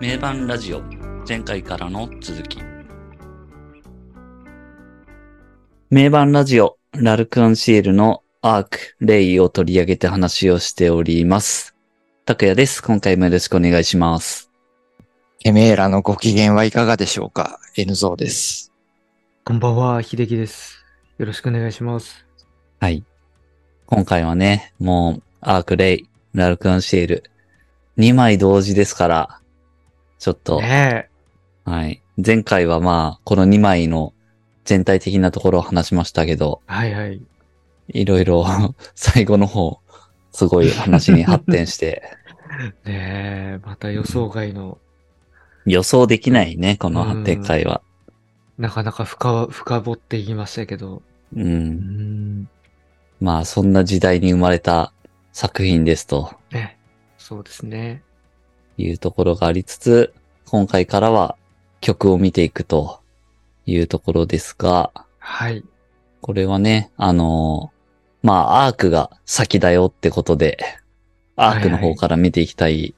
名盤ラジオ前回からの続き名盤ラジオラルクアンシエルのアーク、レイを取り上げて話をしております。拓也です。今回もよろしくお願いします。エメーラのご機嫌はいかがでしょうか ?N ゾーです。こんばんは、秀樹です。よろしくお願いします。はい。今回はね、もう、アーク、レイ、ラルクアンシエル、2枚同時ですから、ちょっと、ねはい。前回はまあ、この2枚の全体的なところを話しましたけど、え。はいはい。いろいろ 最後の方、すごい話に発展して、ねえ、また予想外の、予想できないね、この展開は。なかなか深、深掘っていきましたけど。う。うんん。まあ、そんな時代に生まれた作品ですとね。そうですね。いうところがありつつ、今回からは曲を見ていくというところですが、はい。これはね、あのーまあ、アークが先だよってことで、アークの方から見ていきたい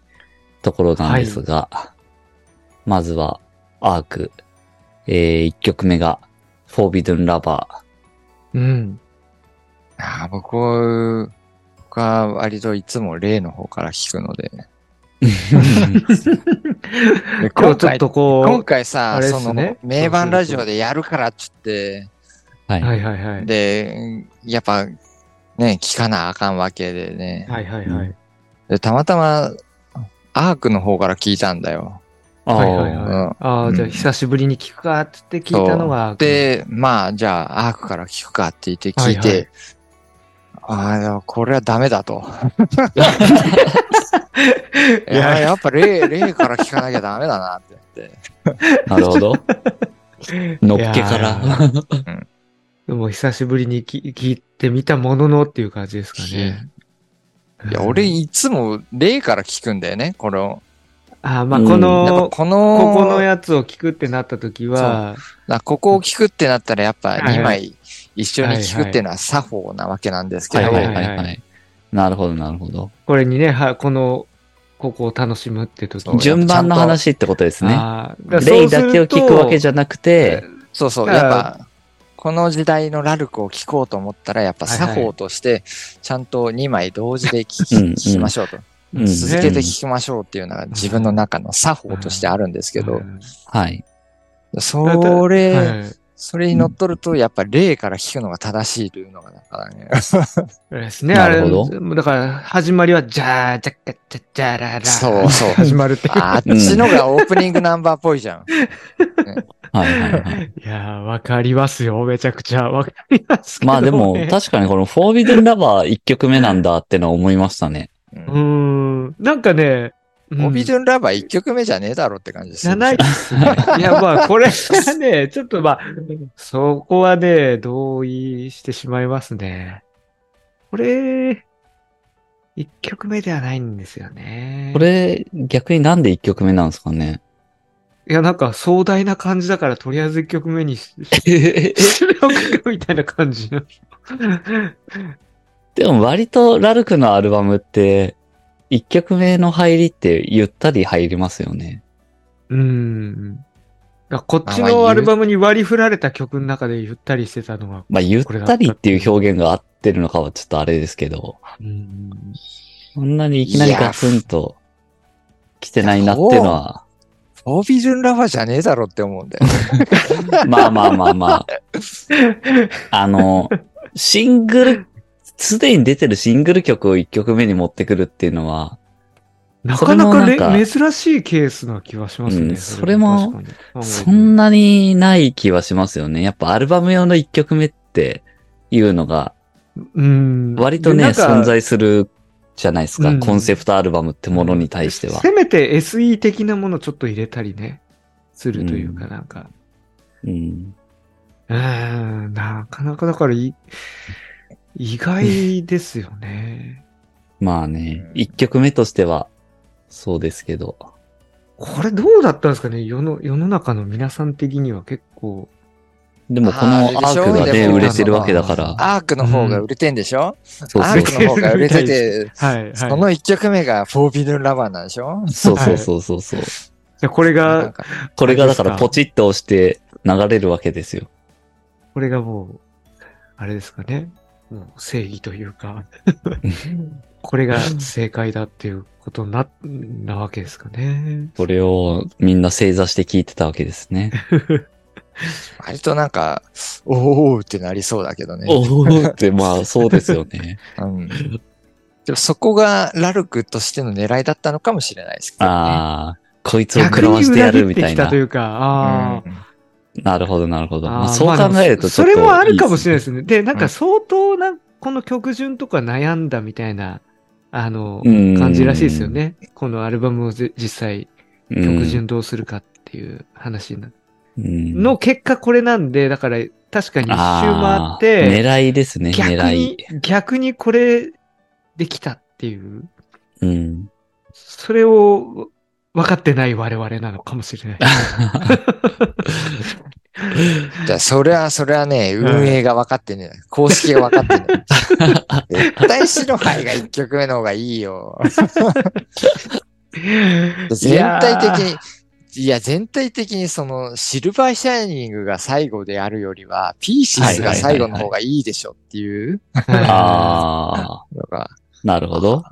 ところなんですが、まずは、アーク、えー、1曲目が、Forbidden Lover。うん。あー僕、僕は割といつも例の方から聞くので。で今日ちょっとこう、今回さ、あれっその名盤ラジオでやるからっつって、はい。はいはいはい。で、やっぱ、ね、聞かなあかんわけでね。はいはいはい。で、たまたま、アークの方から聞いたんだよ。あーはいはいああ、じゃあうん久しぶりに聞くかってって聞いたのが、で、まあ、じゃあ、アークから聞くかって言って聞いて、はいはいああ、でもこれはダメだと。いいやや、やっぱ例、例から聞かなきゃダメだなって言って。なるほど。のっけから。でも久しぶりに聞聞いてみたもののっていう感じですかね。いや、俺いつも例から聞くんだよね、この。ああ、まあ、うんこの、この、ここのやつを聞くってなった時は、だここを聞くってなったらやっぱはいはい2枚一緒に聞くっていうのは作法なわけなんですけど、はいはいはいはいははい。なるほど、なるほど。これにね、はこの、ここを楽しむって時そうに。順番の話ってことですね。ああレイだけを聞くわけじゃゃなくて、そうそう、だからやっぱ、この時代のラルクを聞こうと思ったら、やっぱ作法として、ちゃんと2枚同時で聞き,、聞きましょうと。うん続けて聞きましょうっていうのが自分の中の作法としてあるんですけど、はい。それ、はいそれに乗っ取ると、やっぱ例から聞くのが正しいというのが、だからね。そうですね。あれ、なるほだから、始まりは、じゃー、じゃっか、じゃじゃらら。そうそう始まるって。あっちのがオープニングナンバーっぽいじゃん。はいはいはい。いやー、わかりますよ。めちゃくちゃわかりますけど、まあでも、ね確かにこの Forbidden Lover 1曲目なんだってのは思いましたね。うんうーん。なんかね、うんオビジョンラバー1曲目じゃねえだろって感じですじゃないですね。いや、まあ、これがね、ちょっとまあ、そこはね、同意してしまいますね。これ、一曲目ではないんですよね。こ、れ、逆になんで1曲目なんですかね？いや、なんか壮大な感じだから、とりあえず一曲目にしみたいな感じの。でも割とラルクのアルバムって、1曲目の入りってゆったり入りますよね。うん。こっちのアルバムに割り振られた曲の中でゆったりしてたのが、まあゆったりっていう表現が合ってるのかはちょっとあれですけど、うん。そんなにいきなりガツンと来てないなっていうのは、オビジョンラバーじゃねえだろって思うんだよ。まあまあまあまあ。あの、シングル、すでに出てるシングル曲を1曲目に持ってくるっていうのは、なかなかな珍しいケースな気はしますね。うんそれもそんなにない気はしますよね。やっぱアルバム用の1曲目っていうのが、うん。割とね、存在するじゃないですか、うんコンセプトアルバムってものに対しては。せめて SE 的なものちょっと入れたりね、するというかなんか。うん。うん、なかなかだからい意外ですよね。まあね、1曲目としては、そうですけど。これどうだったんですかね？世の、世の中の皆さん的には結構。でもこのアあークがね、売れてるわけだから。アークの方が売れてんでしょ、そうそうアークの方が売れてて、はい、はい。その1曲目がフォービドゥンラバーなんでしょ？そうそうそうそうそう。じゃあこれが、これがだからポチッと押して流れるわけですよ。これがもう、あれですかね？もう正義というか、これが正解だっていうことな、なわけですかね。これをみんな正座して聞いてたわけですね。割となんか、おーってなりそうだけどね。おおって、まあそうですよね。うん。でもそこがラルクとしての狙いだったのかもしれないですけどね。ああ、こいつを逆食らわしてやに裏切るみたいなってきたと。いうか、ああ、うんなるほど、なるほど。まあ、あーそう考えるとちょっとそれもあるかもしれないいですね。で、なんうんか相当な、この曲順とか悩んだみたいな、あの、うん感じらしいですよね。このアルバムをぜ実際、曲順どうするかっていう話なうんの結果これなんで、だから確かに一周回っあーて、狙いですね、逆狙いに。、逆にこれできたっていう、うん。それを分かってない我々なのかもしれない。じゃあ、それは、それはね、運営が分かってね、公式が分かってね。絶対白杯が1曲目の方がいいよ。全体的に、いや、全体的にその、シルバーシャイニングが最後であるよりは、ピーシスが最後の方がいいでしょっていうああ、なるほど。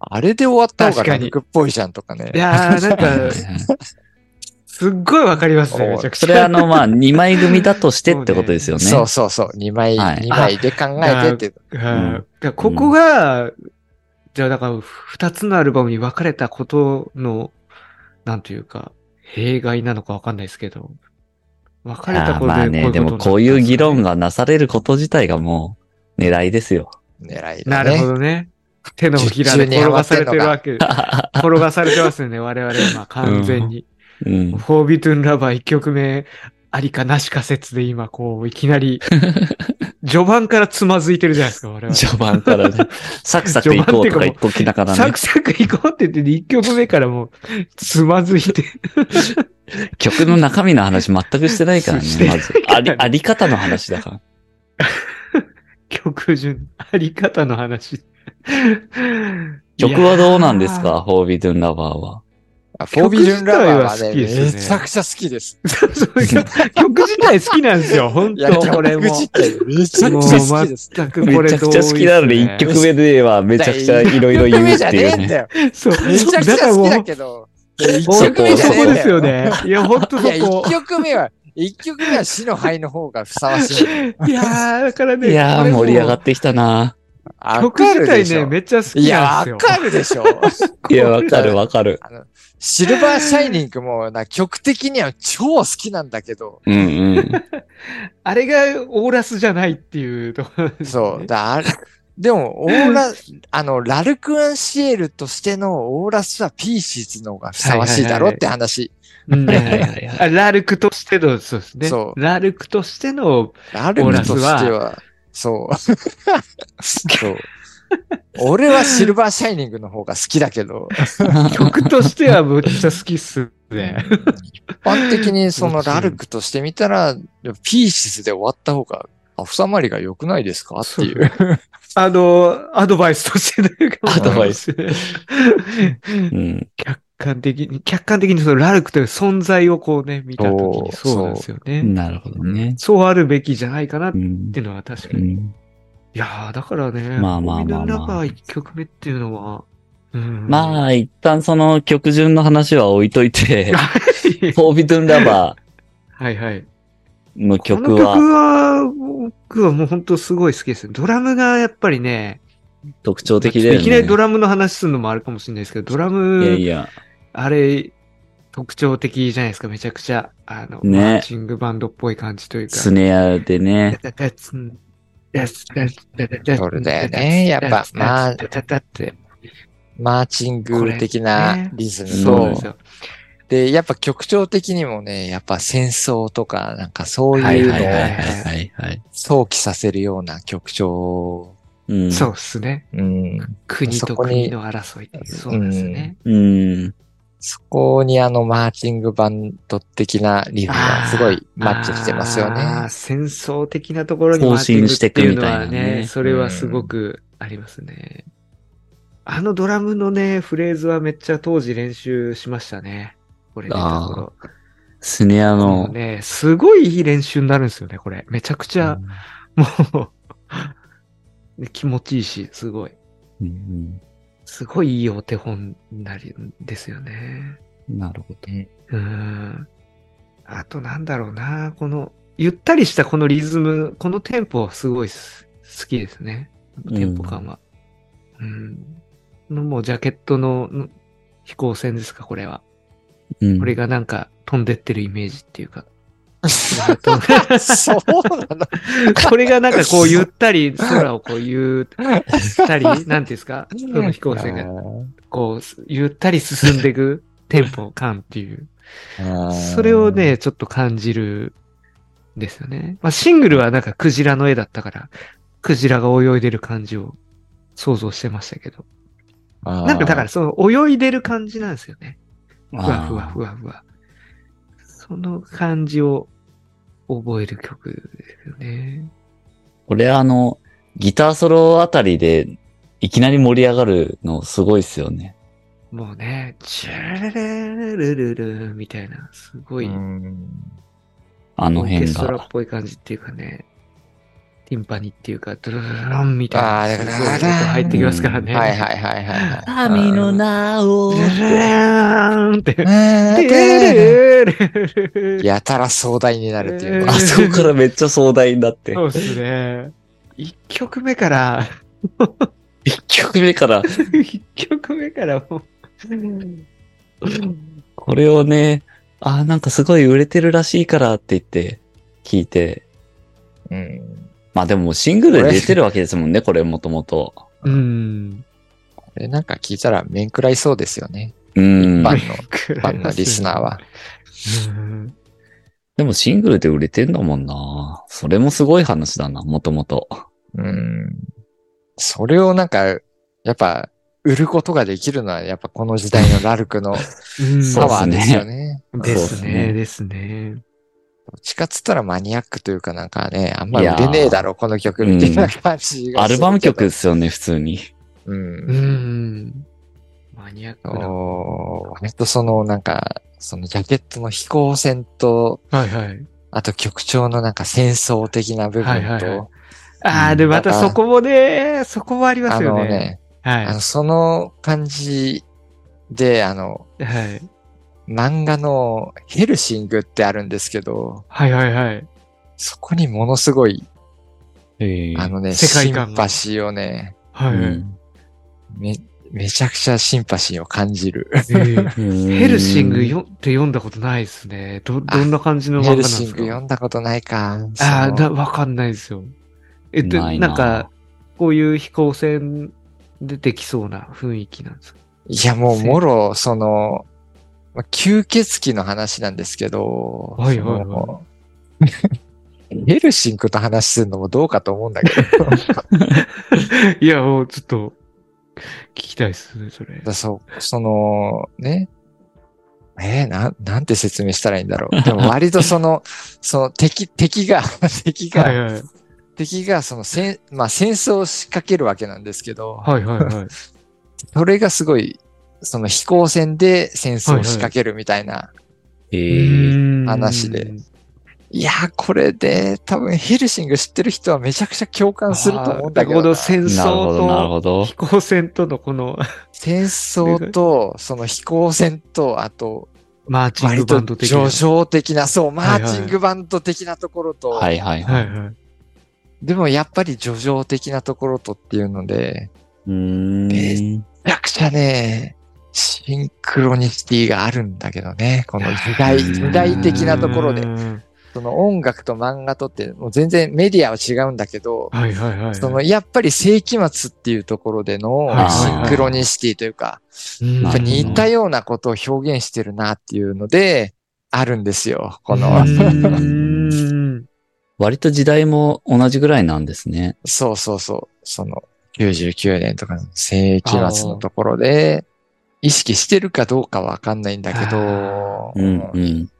あれで終わった方が確かにラルクっぽいじゃんとかねい。やー、なんか、すっごいわかりますね、めちゃくちゃ。それはあの、まあ、2枚組だとしてってことですよね。そうそうそう、2枚、はい二枚で考えてって。うんだからここが、じゃあだから二つのアルバムに分かれたことの、なんというか、弊害なのか分かんないですけど、分かれたことでまあね、でもこういう議論がなされること自体がもう、狙いですよ。狙いだね。なるほどね。手のひらで転がされてるわけ。転がされてますよね、我々今完全に。うん。フォービトゥンラバー1曲目、ありかなしか説で今こう、いきなり、序盤からつまずいてるじゃないですか、我々。序盤からね、サクサク行こうとか言っときながらねサク、サク行こうって言って1曲目からもう、つまずいて。曲の中身の話全くしてないからねまず。あり、あり方の話だから。曲順、あり方の話。曲はどうなんですか？フォービドゥンラバーは。あフォービジョンラバーは好きです よねめちゃくちゃ好きです。曲自体好きなんですよ、本当これも。曲自体めちゃもうくちゃ好きです。全くこれめちゃくちゃ好きなので、1曲目ではめちゃくちゃいろいろ言うっていう一曲目じゃねえんだね。よ。そう。めちゃくちゃ好きだけど、一曲目じゃそこですねえんだよ。よね。いや、本当そこ一。曲目は、一曲目は死の灰の方がふさわしい。いやー、だからね。いやー、盛り上がってきたな曲自体ね、めっちゃ好きいや、わなんですよ。かるでしょ。いや、わかるわかる。シルバーシャイニングもな、曲的には超好きなんだけど、うんうん。あれがオーラスじゃないっていうところねそう。だあれでも、オーラ、あの、ラルクアンシエルとしてのオーラスはピーシズの方がふさわしいだろって話。ラルクとしての、そうですね。そうラルクとしての、ラルクとしては、そう。そう。俺はシルバーシャイニングの方が好きだけど、曲としてはむっちゃ好きっすね。一般的にそのラルクとしてみたら、ピーシズで終わった方が、あ、収まりが良くないですか？っていう。あの、アドバイスとしてというかアドバイス。うん。客観的に、客観的にそのラルクという存在をこうね、見たときにそうなんですよね。なるほどね。そうあるべきじゃないかなっうんていうのは確かに。いうんやー、だからね、まあまあまあまあフォービドゥンラバー1曲目っていうのは、うん、まあ、一旦その曲順の話は置いといて、フォービドゥンラバはいはい。ーのこの曲曲はは、僕はもう本当すごい好きです。ドラムがやっぱりね、特徴的だよね。いきなりドラムの話するのもあるかもしれないですけど、ドラいやムい、や、あれ、特徴的じゃないですか、めちゃくちゃ。あの、ねマーチングバンドっぽい感じというか。スネアでね。それだよねやっぱまあって。マーチング的なリズムとそうです、よ。で、やっぱ曲調的にもね、やっぱ戦争とか、なんかそうはいいうのを。想起させるような曲調。うん。そうっすね。うん。国と国の争いっていう。そうですね。うん。そこにあのマーチングバンド的なリズムがすごいマッチしてますよね。戦争的なところに更マーティング新してくみたいなねそれはすごくありますね。あのドラムのね、フレーズはめっちゃ当時練習しましたね。これ出た頃。スネアの、ね、すごいいい練習になるんですよね、これ。めちゃくちゃ、もう、気持ちいいし、すごい。うんすごいいいお手本になるんですよね。うんなるほど。うん。あとなんだろうな、この、ゆったりしたこのリズム、このテンポすごいす好きですね。テンポ感は。うん。のもうジャケットのの飛行船ですか、これは。うんこれがなんか飛んでってるイメージっていうか。そうなの？これがなんかこうゆったり空をこうゆったり、なんていうんですか？その飛行船がこうゆったり進んでいくテンポ感っていう。それを、ね、ちょっと感じるんですよね。まあシングルはなんかクジラの絵だったから、クジラが泳いでる感じを想像してましたけど。ななんかだからその泳いでる感じなんですよね。ふわふわふわふわ。その感じを覚える曲ですよね。これあの、ギターソロあたりで、いきなり盛り上がるのすごいっすよね。もうね、チュルルルルルルみたいな、すごい、あの辺オーケストラっが。ぽい感じっていうかね、ティンパニっていうか、ドゥルルルルンみたいな、あーすごい音入ってきますからね。はいはいはいはい。神の名をドゥルルルーンって。やたら壮大になるっていうあそこからめっちゃ壮大になって。そうですね。一曲目から、一曲目から、一曲目からもう、これをね、あ、なんかすごい売れてるらしいからって言って、聞いて。うん。まあでもシングルで出てるわけですもんね、これもともと。うん。これなんか聞いたら面食らいそうですよね。うん。一般の、一般のリスナーは。うん。でもシングルで売れてんだもんな。それもすごい話だな、もともと。うん。それをなんか、やっぱ、売ることができるのは、やっぱこの時代のラルクの うんパワーですよね。ですね、ねですね。どっちかっつったらマニアックというかなんかね、あんま売れねえだろ、この曲みたいな感じがアルバム曲ですよね、普通に。うんう。ん。マニアックな。割とそのなんか、そのジャケットの飛行船と、はいはい。あと曲調のなんか戦争的な部分と、はいはいはいああ、で、またそこもね、そこもありまあすよね。のね、はい。あの、その感じで、あの、はい。漫画のヘルシングってあるんですけど、はいはいはい。そこにものすごい、えあのね、世界シンパシーをね、はいはい。うんめ、めちゃくちゃシンパシーを感じる。えーヘルシングよって読んだことないですね。ど、どんな感じの漫画ヘルなんですか？シング読んだことないか。ああ、わかんないですよ。えっと、ななんか、こういう飛行船出てきそうな雰囲気なんですか？いや、もう、もろ、その、まあ吸血鬼の話なんですけど、はいはいはい ヘルシンクと話するのもどうかと思うんだけど、いや、もうちょっと、聞きたいですね、それ。だそう、その、ね、えーなん、なんて説明したらいいんだろう。でも割とその、その敵、敵が、敵が、はいはい。敵がその戦、まあ戦争を仕掛けるわけなんですけど、はいはいはい。それがすごい、その飛行船で戦争を仕掛けるみたいな、えー話でいやー、これで多分ヘルシング知ってる人はめちゃくちゃ共感すると思うんだけどな。なるほど、戦なるほど、なる争ほどと。飛行船とのこの戦争と、その飛行船と、あと、マーチングバンド的な。叙情的な、そう、マーチングバンド的なところと、はいはいは。はいいはい。でもやっぱり叙情的なところとっていうので、うーん。めちゃくちゃね、シンクロニシティがあるんだけどね、この時代、時代的なところでう。んその音楽と漫画とって、もう全然メディアは違うんだけど、はいはいはいはい。その、やっぱり世紀末っていうところでのシはいンクロニシティというか、うん、やっぱ似たようなことを表現してるなっていうので、あるんですよ。この、うん 割と時代も同じぐらいなんですね。そうそうそう、その99年とかの世紀末のところで、意識してるかどうかわかんないんだけど、うん、うん。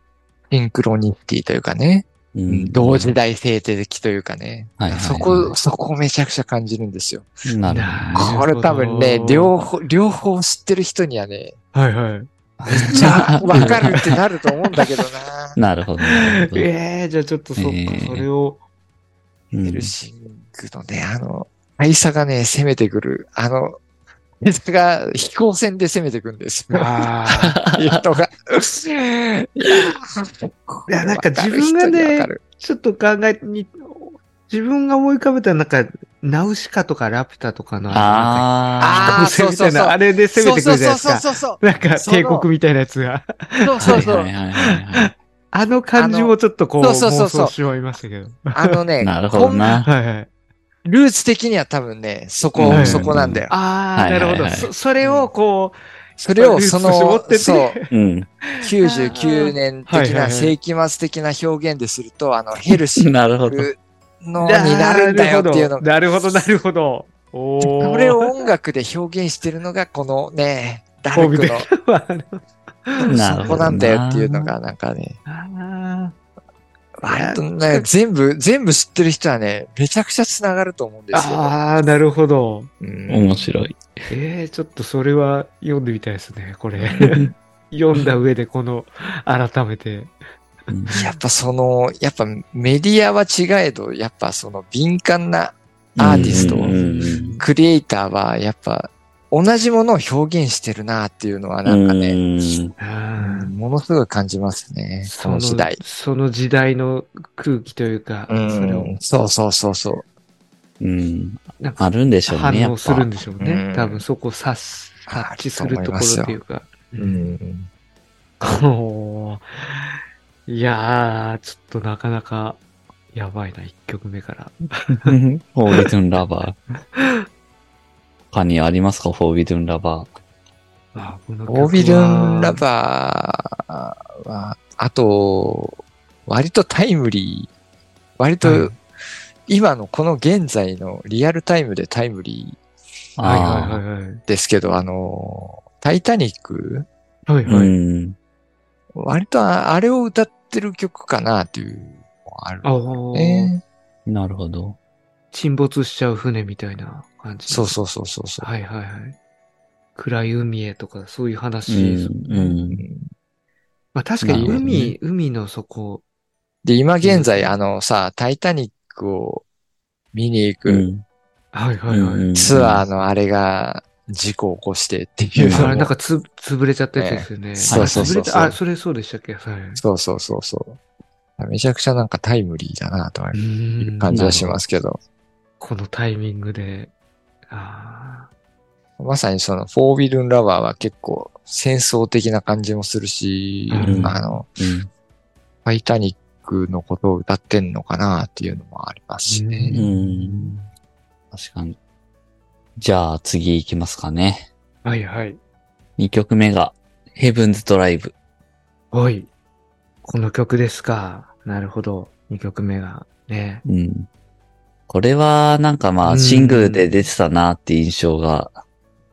シンクロニティというかね、うん同時代性的というかね、はいはいはいそこ、そこをめちゃくちゃ感じるんですよ。なるほどね。これ多分ね、両方、両方知ってる人にはね、はいはい。じゃあ、わかるってなると思うんだけどな。なるほど。なるほどええじゃあちょっとそっか、えーそれを。うんヘルシングのね、あの、大佐がね、攻めてくる。あの、大佐が飛行船で攻めてくるんですよ。ああ。いやいやなんか自分がねちょっと考えに、自分が思い浮かべたなんか、ナウシカとかラピュタとかの、ああー飛行船みたいなそうそうそうあれで攻めてくるじゃないですか。そうそうそうそうなんか帝国みたいなやつが。あ。そうそうそう。あの感じもちょっとこう、そうそうそうそう妄想しましたけど。あのね、なるほどな。はいはい。ルーツ的には多分ね、そこ、はいそこなんだよ。ああ、はいはいはいなるほど。そそれをこう、それをそのっ、ててそう、うん。99年的なはいはいはい世紀末的な表現ですると、あの、ヘルシ なるほど。ングのになるんだよっていうの。なるほど、なるほど。おーそれを音楽で表現してるのが、このね、ダルクの、なるほどなそこなんだよっていうのが、なんかね、あ割とね、全部、全部知ってる人はね、めちゃくちゃ繋がると思うんーですよ。あー、なるほど。うん面白い。ええちょっとそれは読んでみたいですね、これ。読んだ上でこの、改めて。うんやっぱその、やっぱメディアは違えど、やっぱその敏感なアーティストクリエイターは、やっぱ同じものを表現してるなっていうのはなんかね、ものすごい感じますね、その時代。その時代の空気というか、うそれをん、そうそうそうそう。うん。なんかあるんでしょうね。反やっぱ応するんでしょうね。うん多分そこを察す、察知するところっていうか。うん。いやー、ちょっとなかなか、やばいな、一曲目から。フォービドゥンラバー。他にありますか？フォービドゥンラバあこの曲はオービルンラバーは、あと、割とタイムリー、割はいと今のこの現在のリアルタイムでタイムリー。はいあはいはいはい。ーですけど、あの、タイタニックーはいはい。うん。割とああれを歌ってる曲かなっていうある。あーねなるほど。沈没しちゃう船みたいな感じ。そうそうそうそうそう。はいはいはい。暗い海へとか、そういうう話ですん。うん。まあ確かになるほどね海、海の底、で、今現在、うんあのさ、タイタニックを見に行くうん。はいはいはい。うんツアーのあれが事故を起こしてっていうあれなんかつ、潰れちゃったやつですよね。えそうそうそうそうあそれそうでしたっけ？はい。そうそうそうそう。めちゃくちゃなんかタイムリーだなとういーうん感じはしますけど、このタイミングで。あまさにそのフォービルンラバーは結構戦争的な感じもするし、うんあの、うん。タイタニックのことを歌ってんのかなっていうのもありますしうね。ん。確かに。じゃあ次行きますかね。あ。はいはい。2曲目が、ヘブンズドライブ。はい。この曲ですか。なるほど。2曲目が。ね。うん。これは、なんかまあ、うんシングルで出てたなって印象が、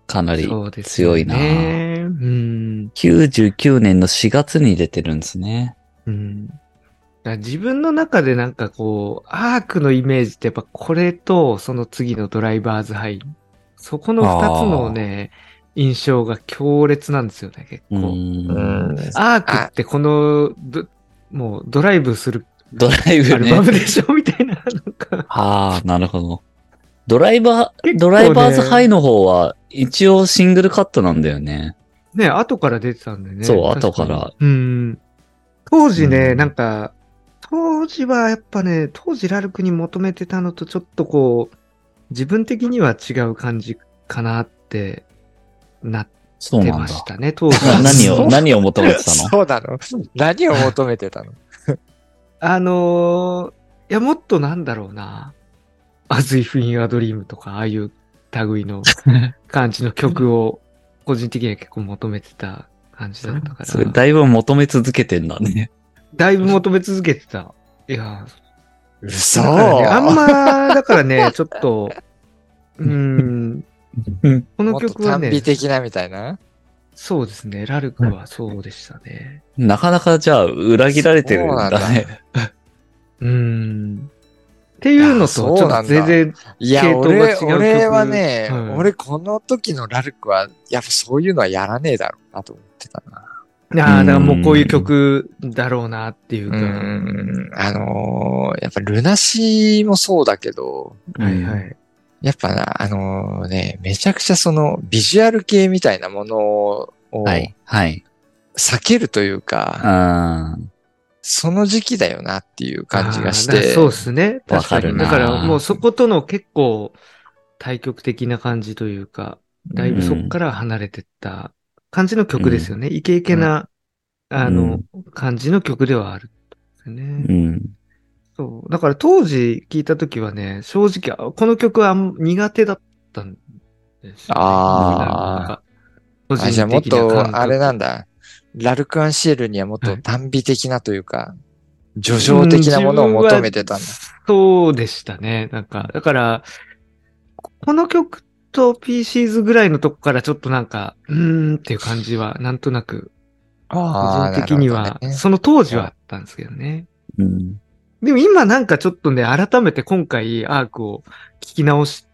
かなりそうですよ強いな。ね。うん。99年の4月に出てるんですね。うん。自分の中でなんかこう、アークのイメージってやっぱこれとその次のドライバーズハイ。そこの二つのね、印象が強烈なんですよね、結構。うん。うんアークってこの、どもうドライブするドライブアルバムね。でしょみ。ああ、なるほど。ドライバー、ねドライバーズハイの方は、一応シングルカットなんだよね。ね、後から出てたんでね。そう後から。うん。当時ね、うんなんか、当時はやっぱね、当時ラルクに求めてたのとちょっとこう、自分的には違う感じかなってなってまし。たね、当時なは。何を、何を求めてたの？そうなの何を求めてたの？あのーいや、もっとなんだろうな。As If in a Dream とか、ああいう類の 感じの曲を、個人的には結構求めてた感じだったから。それ、だいぶ求め続けてんだね。だいぶ求め続けてた。いや、嘘ね、あんま、だからね、ちょっと、うーん、この曲はね短美、的なみたいな？そうですね、ラルクはそうでしたね。なかなかじゃあ、裏切られてるんだね。うーん。っていうのと、ちょっといやそうなんだ全然、いや、系統が違俺、う曲俺はね、はい俺この時のラルクは、やっぱそういうのはやらねえだろうなと思ってたな。ああ、だからもうこういう曲だろうなっていううか。ん。あのーやっぱルナシーもそうだけど、はいはい。やっぱな、あのーね、めちゃくちゃそのビジュアル系みたいなものをはい。はい。避けるというか、あその時期だよなっていう感じがして。そうですね。確かに。わかだからもうそことの結構対極的な感じというか、だいぶそこから離れてった感じの曲ですよね。イケイケな、あの、感じの曲ではあるね。うん。そう。だから当時聞いたときはね、正直、あこの曲は苦手だったんですよ、ね。ああじゃあもっと、あれなんだ。ラルク・アンシエルにはもっと短美的なというか、叙情的なものを求めてたんだ。そうでしたね。なんか、だから、この曲と PCs ぐらいのとこからちょっとなんか、うーんっていう感じは、なんとなく、個あ人的には、ねその当時はあったんですけどね。うん。でも今なんかちょっとね、改めて今回アークを聞き直し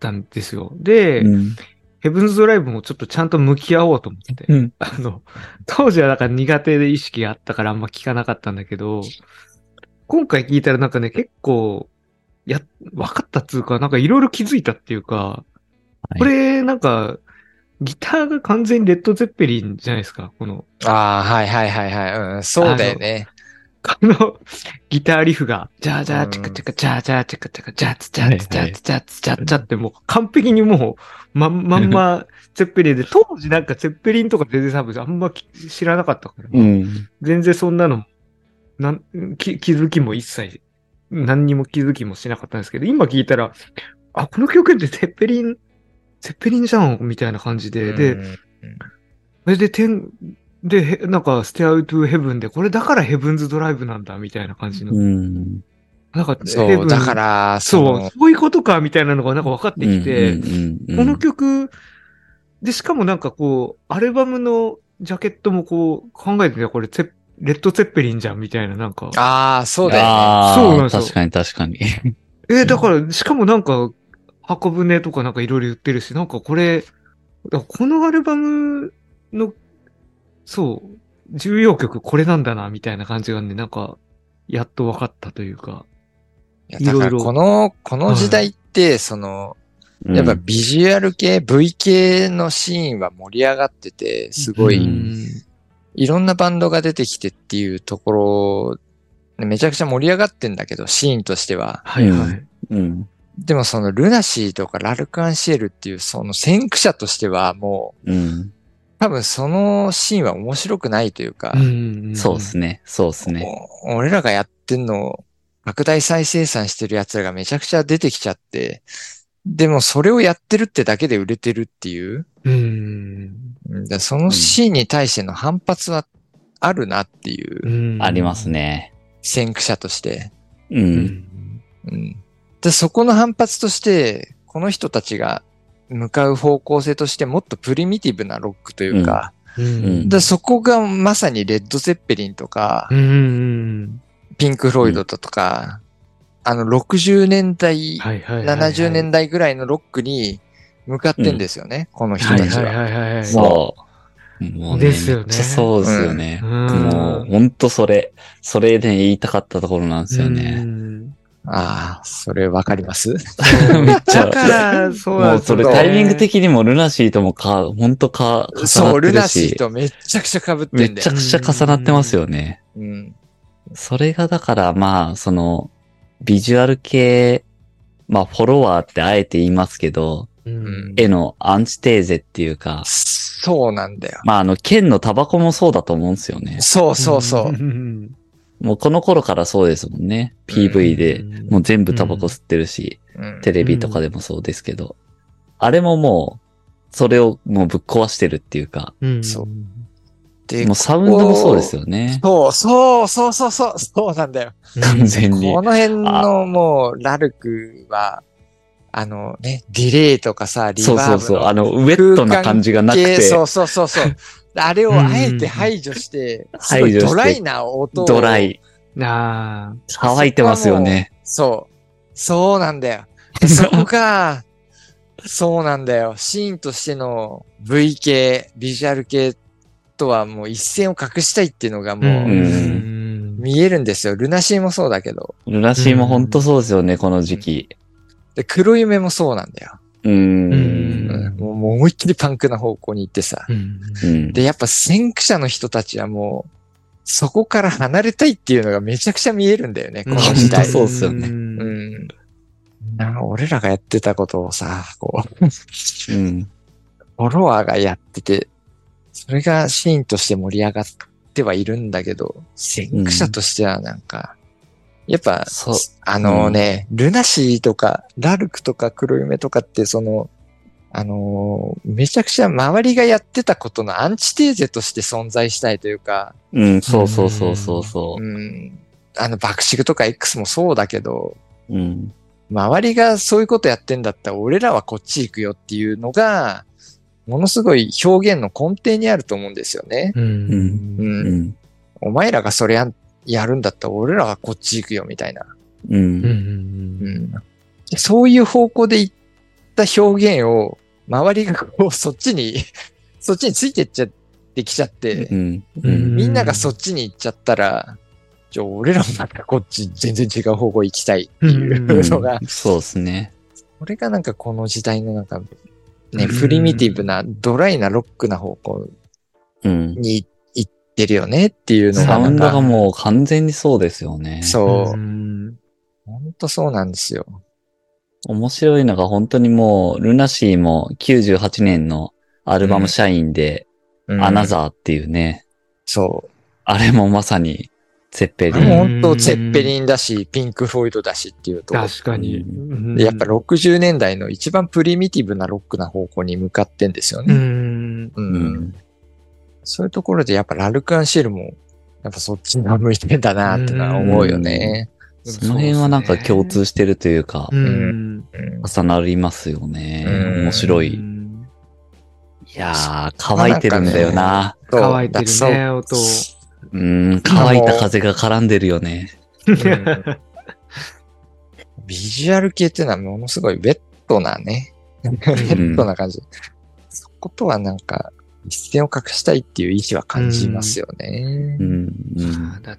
たんですよ。で、うんヘブンズドライブもちょっとちゃんと向き合おうと思って。うんあの、当時はだから苦手で意識があったからあんま聞かなかったんだけど、今回聞いたらなんかね、結構、や、分かったっつうか、なんかいろいろ気づいたっていうか、いこれなんか、ギターが完全にレッド・ゼッペリンじゃないですか、この、ああ、はいはいはいはい。うん、そうだよね。この ギターリフが、ジャージャーチカチカジャージャーチカチカジャーツジャーツジャーツジャーツジャーツジャーってもう完璧にもう、ま、まんま、ゼッペリンで、当時なんかゼッペリンとか全然多分あんまき知らなかったから、うん。全然そんなの、なん、き気づきも一切、何にも気づきもしなかったんですけど、今聞いたら、あ、この曲ってゼッペリン、ゼッペリンじゃんみたいな感じで、で、うんそれで、天、で、へなんか、ステアウトゥヘブンで、これだからヘブンズドライブなんだ、みたいな感じの。うん。なんか、ヘそう、だから、そう、のそういうことか、みたいなのがなんか分かってきて、うんうんうんこの曲、で、しかもなんかこう、アルバムのジャケットもこう、考えてみたらこれ、レッド・ツェッペリンじゃん、みたいな、なんか。ああ、そうだよね。ああ、そうなんですよ確かに確かに。えーだから、しかもなんか、箱舟とかなんかいろいろ言ってるし、なんかこれ、このアルバムの、そう、重要曲これなんだな、みたいな感じがね、なんか、やっと分かったというか。いやだからいろいろこの、この時代って、その、やっぱビジュアル系、V 系のシーンは盛り上がってて、すごうい、んいろんなバンドが出てきてっていうところ、めちゃくちゃ盛り上がってんだけど、シーンとしては。はいはい。うん。でもそのルナシーとかラルクアンシエルっていうその先駆者としてはもう、うん。多分そのシーンは面白くないというか、んそうですね。そうですね。お俺らがやってんのを拡大再生産してる奴らがめちゃくちゃ出てきちゃって、でもそれをやってるってだけで売れてるっていう、うん。そのシーンに対しての反発はあるなっていう、うんあります。ね。先駆者として。う。うんん。うん、でそこの反発として、この人たちが向かう方向性としてもっとプリミティブなロックというか、うん。でそこがまさにレッド・ゼッペリンとか、うん。ピンク・フロイドとか、あの60年代、はいはいはいはい。70年代ぐらいのロックに向かってんですよね、この人たちは。はいはいはいはい。そう。もうね、ですよねそうですよね。うんもう、ほんとそれ、それで言いたかったところなんですようね。んああ、それわかります？めっちゃだから、そうなんもうそれタイミング的にもルナシーともか、ほんとか、重なそう、ってるルナシーし、とめっちゃくちゃ被ってんだよ。めちゃくちゃ重なってますよね。うん。それがだからまあ、その、ビジュアル系、まあ、フォロワーってあえて言いますけど、うん絵のアンチテーゼっていうか、そうなんだよ。まあ、あの、剣のタバコもそうだと思うんですよね。そうそうそう。ん もうこの頃からそうですもんね。PV で、もう全部タバコ吸ってるし、うんテレビとかでもそうですけど、あれももう、それをもうぶっ壊してるっていうか、うんそうでもうサウンドもそうですよね。そう、そう、そうそうそう、そうなんだよ。完全にこ。の辺のもう、ラルクは、あのね、ディレイとかさ、リバーブのそうそうそう。あの、ウェットな感じがなくて、系そうそうそうそう。あれをあえて排除して、排除してドライな音を。ドラ。イ、あ乾いてますよね。そう。そうなんだよ。そこが、そうなんだよ。シーンとしての V 系、ビジュアル系とはもう一線を隠したいっていうのがもうう、ん。見えるんですよ。ルナシーもそうだけど。ルナシーもほんとそうですよね、この時期。で、黒夢もそうなんだよ。うんうん、もうもう思いっきりパンクな方向に行ってさ。うん。うん。で、やっぱ先駆者の人たちはもう、そこから離れたいっていうのがめちゃくちゃ見えるんだよね、この時代。そうっすよねんうん。なんか俺らがやってたことをさ、こう、うん。フォロワーがやってて、それがシーンとして盛り上がってはいるんだけど、先駆者としてはなんか、やっぱ、そうあのね、ルナシーとか、ラルクとか黒夢とかって、その、あのーめちゃくちゃ周りがやってたことのアンチテーゼとして存在したいというか、うん、そうそうそうそうそうう。ん、あの、爆竹とか X もそうだけど、うん。周りがそういうことやってんだったら俺らはこっち行くよっていうのが、ものすごい表現の根底にあると思うんですよね。う。うん。うん。うん。お前らがそれややるんだったら俺らはこっち行くよみたいな。う。うんん。うん。でそういう方向で行った表現を、周りがこう、そっちに、そっちについてっちゃってきちゃって、みんながそっちに行っちゃったら、じゃあ俺らもなんかこっち全然違う方向行きたいっていうのが、そうですね。これがなんかこの時代のなんか、ね、うんプリミティブな、ドライなロックな方向うん。に行ってるよねっていうのサウンドがもう完全にそうですよね。そうう、ん。ほんとそうなんですよ。面白いのが本当にもう、ルナシーも98年のアルバム社員で、うんアナザーっていうね、そう。あれもまさに、ゼッペリうんン。もう本当、ツェッペリンだし、ピンク・フォイドだしっていうと確かに。やっぱ60年代の一番プリミティブなロックな方向に向かってんですようね。ん。う。うんん。そういうところでやっぱラルク・アンシェルも、やっぱそっちが向いてんだなってのは思うよね。その辺はなんか共通してるというかう、ん。うん重なりますよね。うん面白い。うんいやー、乾いてるんだよな。乾いてるね、音。うん、乾いた風が絡んでるよね。うんビジュアル系っていうのはものすごいウェットなね。ウェットな感じ。そことはなんか、一線を隠したいっていう意志は感じますよねう。ん、うん。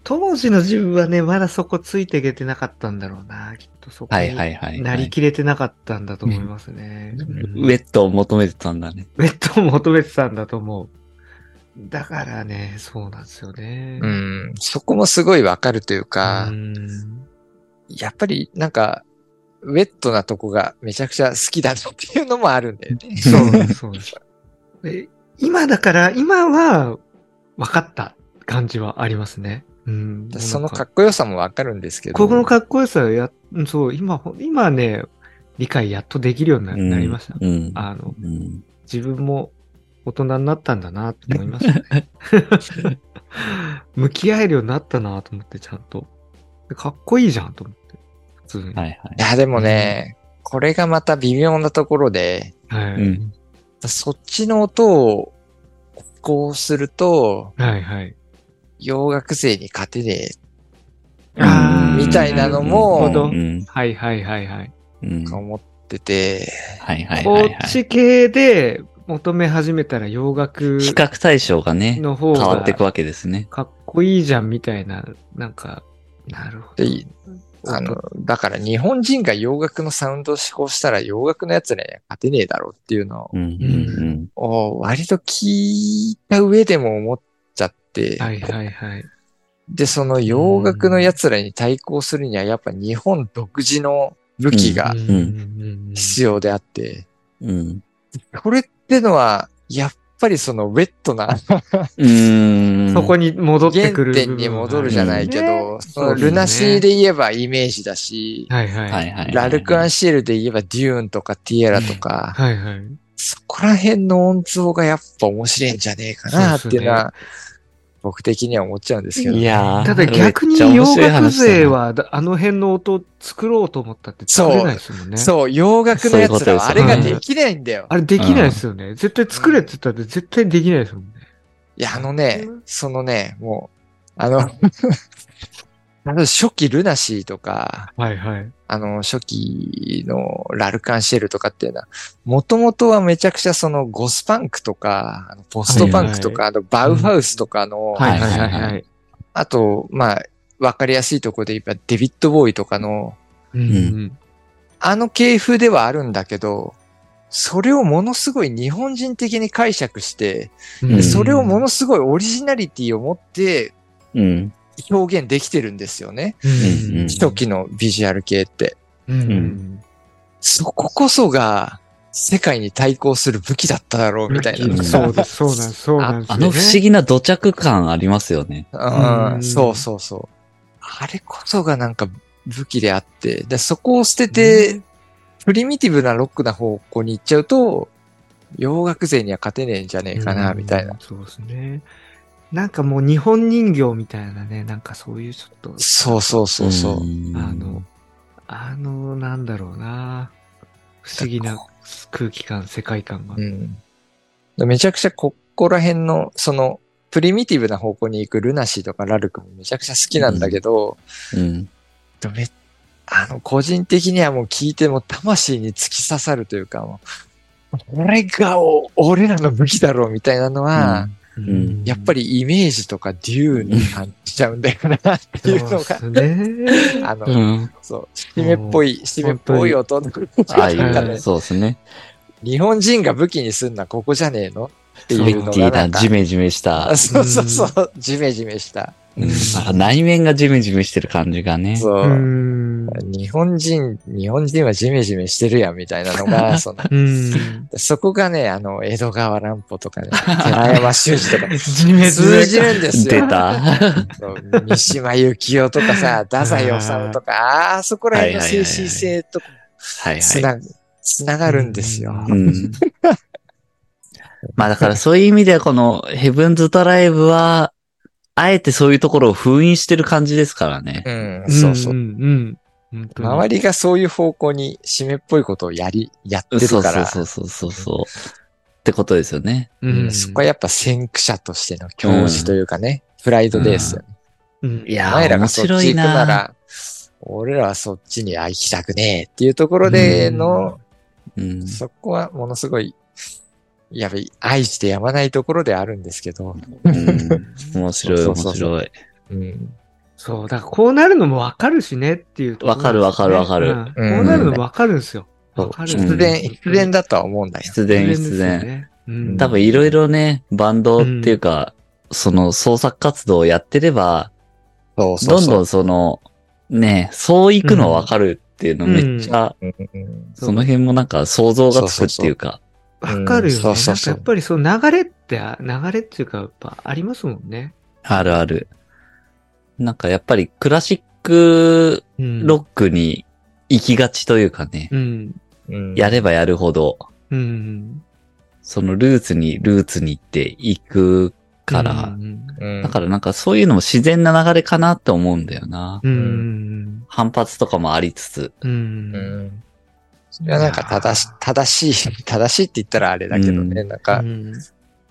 当時の自分はね、まだそこついていけてなかったんだろうな。きっとそこはいにはいはい、はい。なりきれてなかったんだと思いますね。うんウェットを求めてたんだね。ウェットを求めてたんだと思う。だからね、そうなんですよね。うん。そこもすごいわかるというか、うんやっぱりなんか、ウェットなとこがめちゃくちゃ好きだなっていうのもあるんだよね。そうです、そうです。で今だから、今は分かった感じはありますね。うん。そのかかっこよさもわかるんですけど。ここのかっこよさや、うんそう、今、ほ今ね、理解やっとできるようになりました。うん。あの、うん自分も大人になったんだなと思いましたね。向き合えるようになったなと思って、ちゃんと。でかっこいいじゃんと思って。普通に。はいはいいや、でもね、これがまた微妙なところで、はい。うん。そっちの音をこうすると、はいはい。洋楽勢に勝てねあーみたいなのもうん。はいはいはいはい。思ってて、はいはいこはい、はい。っち系で求め始めたら洋楽比較対象がね、の方が変わっていくわけですね。かっこいいじゃんみたいな、なんか、なるほど。であの、だから日本人が洋楽のサウンドを思考したら洋楽のやつらには勝てねえだろうっていうのうんうんを割と聞いた上でも思っちゃって、はいはいはい。で、その洋楽のやつらに対抗するにはやっぱ日本独自の武器がうんうん必要であって、うん。うん。これってのは、やっぱりそのウェットな。そこに戻って原くる部分点に戻るじゃないけど、ねそのルナシーで言えばイメージだし。ラルク・アンシエルで言えばデューンとかティエラとか、はいはい。そこら辺の音像がやっぱ面白いんじゃねえかなっていうのは、僕的には思っちゃうんですけど。いやーただ逆に洋楽勢はだあの辺の音を作ろうと思ったって作れないですもんね。そう、洋楽のやつらはあれができないんだよ。あれできないですよね。絶対作れって言ったって絶対できないですもんね。いや、あのね、そのね、もう、あの 初期ルナシーとか、はいはい。あの、初期のラルカンシェルとかっていうのは、もともとはめちゃくちゃそのゴスパンクとか、あのポストパンクとか、あのバウハウスとかの、はいはいはいはい。あと、まあ、わかりやすいところで言えばデビッド・ボーイとかの、うんあの系風ではあるんだけど、それをものすごい日本人的に解釈して、うんでそれをものすごいオリジナリティを持ってうん。表現できてるんですよね。うんうん初期のビジュアル系って。うんうんそここそが世界に対抗する武器だっただろうみたいな。そうです、そうなんです、そうなんですよね。あの不思議な土着感ありますよね。うんうんそうそうそう。あれこそがなんか武器であって、でそこを捨てて、プリミティブなロックな方向に行っちゃうと、洋楽勢には勝てねえんじゃねえかな、みたいなうん。。そうですね。なんかもう日本人形みたいなね、なんかそういうちょっと、そうそうそうそう。んあの、あの、なんだろうな。不思議な空気感、世界観が。うん。めちゃくちゃここら辺の、その、プリミティブな方向に行くルナシーとかラルクもめちゃくちゃ好きなんだけど、うん。でもめあの、個人的にはもう聞いても魂に突き刺さるというか、もう、これがお俺らの武器だろうみたいなのは、んやっぱりイメージとかデューに感じちゃうんだよなっていうのが、そうですね。あの、うん。そう、締めっぽい、締めっぽい音の、ああいなんかねう、そうですね。日本人が武器にすんのはここじゃねえのってミいうのがなんかジメジメしたあ。そうそうそう、ジメジメした。うんあ内面がジメジメしてる感じがね。そうう。ん。日本人、日本人はジメジメしてるやんみたいなのが、その、うん。そこがね、あの、江戸川乱歩とかね、寺山修司とか、じめ通じるんですよ。出た。三島由紀夫とかさ、太宰治とか、あそこら辺の精神性とはいはい。つな、つながるんですよ。うん。まあだからそういう意味ではこのヘブンズトライブは、あえてそういうところを封印してる感じですからね。うん、そうそう。ん。うん。本当に周りがそういう方向に締めっぽいことをやり、やってそうるから、そうそうそうそう。ってことですよね。うん。そこはやっぱ先駆者としての教授というかね、プライドですよね。うんいやー、お前ら面白いがそっち行くなな。ら、俺らはそっちに行きたくねえっていうところでの、うん。そこはものすごい、やっぱり愛してやまないところであるんですけど、うん。面白い、面そうそうそう。白い。うん、そう、だからこうなるのもわかるしねっていうところわかるわかるわかる。うん。こうなるのもわかるんですよ。わかる。必然、必然だとは思うんだよ。必然、必必然多分いろいろね、バンドっていうか、その創作活動をやってれば、そうそうそう。どんどんその、ね、そう行くのわかるっていうのめっちゃ、うん。うん。その辺もなんか想像がつくっていうか、わかるよね。うんそうそうそうなんかやっぱりそう流れって、流れっていうかやっぱありますもんね。あるある。なんかやっぱりクラシックうんロックに行きがちというかね、うん。うんやればやるほど、うん。そのルーツにルーツに行っていくから、うん。うんだからなんかそういうのも自然な流れかなって思うんだよな。うん。反発とかもありつつ。う。うんんそれはなんか正し、正しい、正しいって言ったらあれだけどね、うなんか、